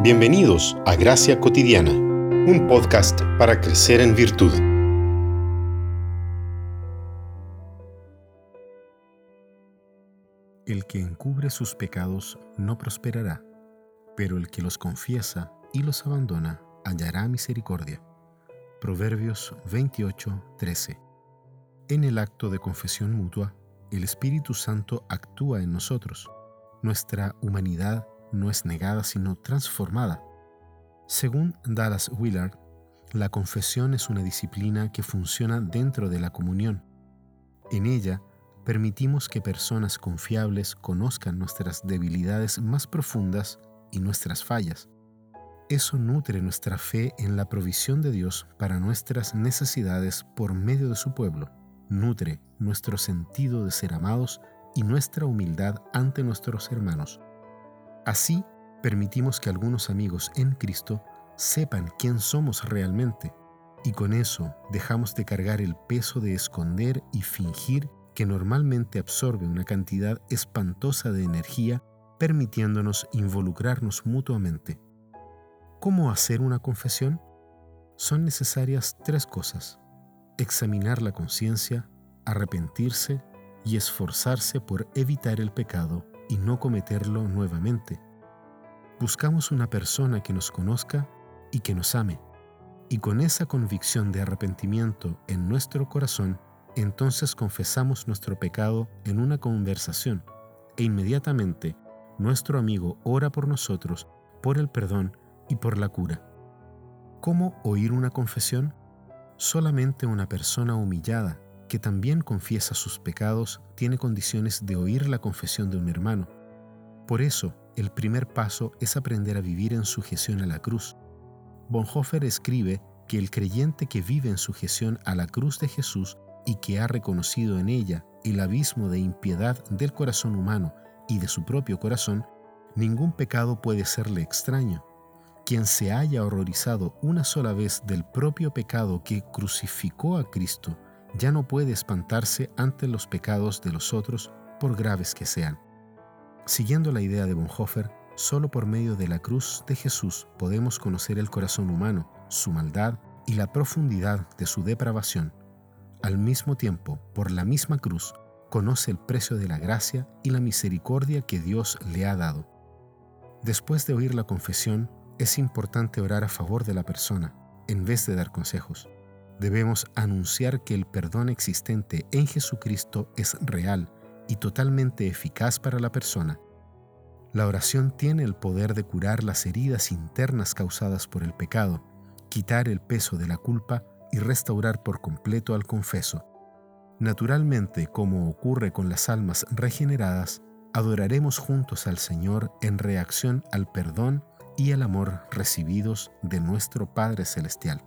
Bienvenidos a Gracia Cotidiana, un podcast para crecer en virtud. El que encubre sus pecados no prosperará, pero el que los confiesa y los abandona hallará misericordia. Proverbios 28:13. En el acto de confesión mutua, el Espíritu Santo actúa en nosotros. Nuestra humanidad no es negada sino transformada. Según Dallas Willard, la confesión es una disciplina que funciona dentro de la comunión. En ella, permitimos que personas confiables conozcan nuestras debilidades más profundas y nuestras fallas. Eso nutre nuestra fe en la provisión de Dios para nuestras necesidades por medio de su pueblo. Nutre nuestro sentido de ser amados y nuestra humildad ante nuestros hermanos. Así, permitimos que algunos amigos en Cristo sepan quién somos realmente y con eso dejamos de cargar el peso de esconder y fingir que normalmente absorbe una cantidad espantosa de energía permitiéndonos involucrarnos mutuamente. ¿Cómo hacer una confesión? Son necesarias tres cosas. Examinar la conciencia, arrepentirse y esforzarse por evitar el pecado y no cometerlo nuevamente. Buscamos una persona que nos conozca y que nos ame, y con esa convicción de arrepentimiento en nuestro corazón, entonces confesamos nuestro pecado en una conversación, e inmediatamente nuestro amigo ora por nosotros, por el perdón y por la cura. ¿Cómo oír una confesión? Solamente una persona humillada que también confiesa sus pecados, tiene condiciones de oír la confesión de un hermano. Por eso, el primer paso es aprender a vivir en sujeción a la cruz. Bonhoeffer escribe que el creyente que vive en sujeción a la cruz de Jesús y que ha reconocido en ella el abismo de impiedad del corazón humano y de su propio corazón, ningún pecado puede serle extraño. Quien se haya horrorizado una sola vez del propio pecado que crucificó a Cristo, ya no puede espantarse ante los pecados de los otros, por graves que sean. Siguiendo la idea de Bonhoeffer, solo por medio de la cruz de Jesús podemos conocer el corazón humano, su maldad y la profundidad de su depravación. Al mismo tiempo, por la misma cruz, conoce el precio de la gracia y la misericordia que Dios le ha dado. Después de oír la confesión, es importante orar a favor de la persona, en vez de dar consejos debemos anunciar que el perdón existente en Jesucristo es real y totalmente eficaz para la persona. La oración tiene el poder de curar las heridas internas causadas por el pecado, quitar el peso de la culpa y restaurar por completo al confeso. Naturalmente, como ocurre con las almas regeneradas, adoraremos juntos al Señor en reacción al perdón y al amor recibidos de nuestro Padre Celestial.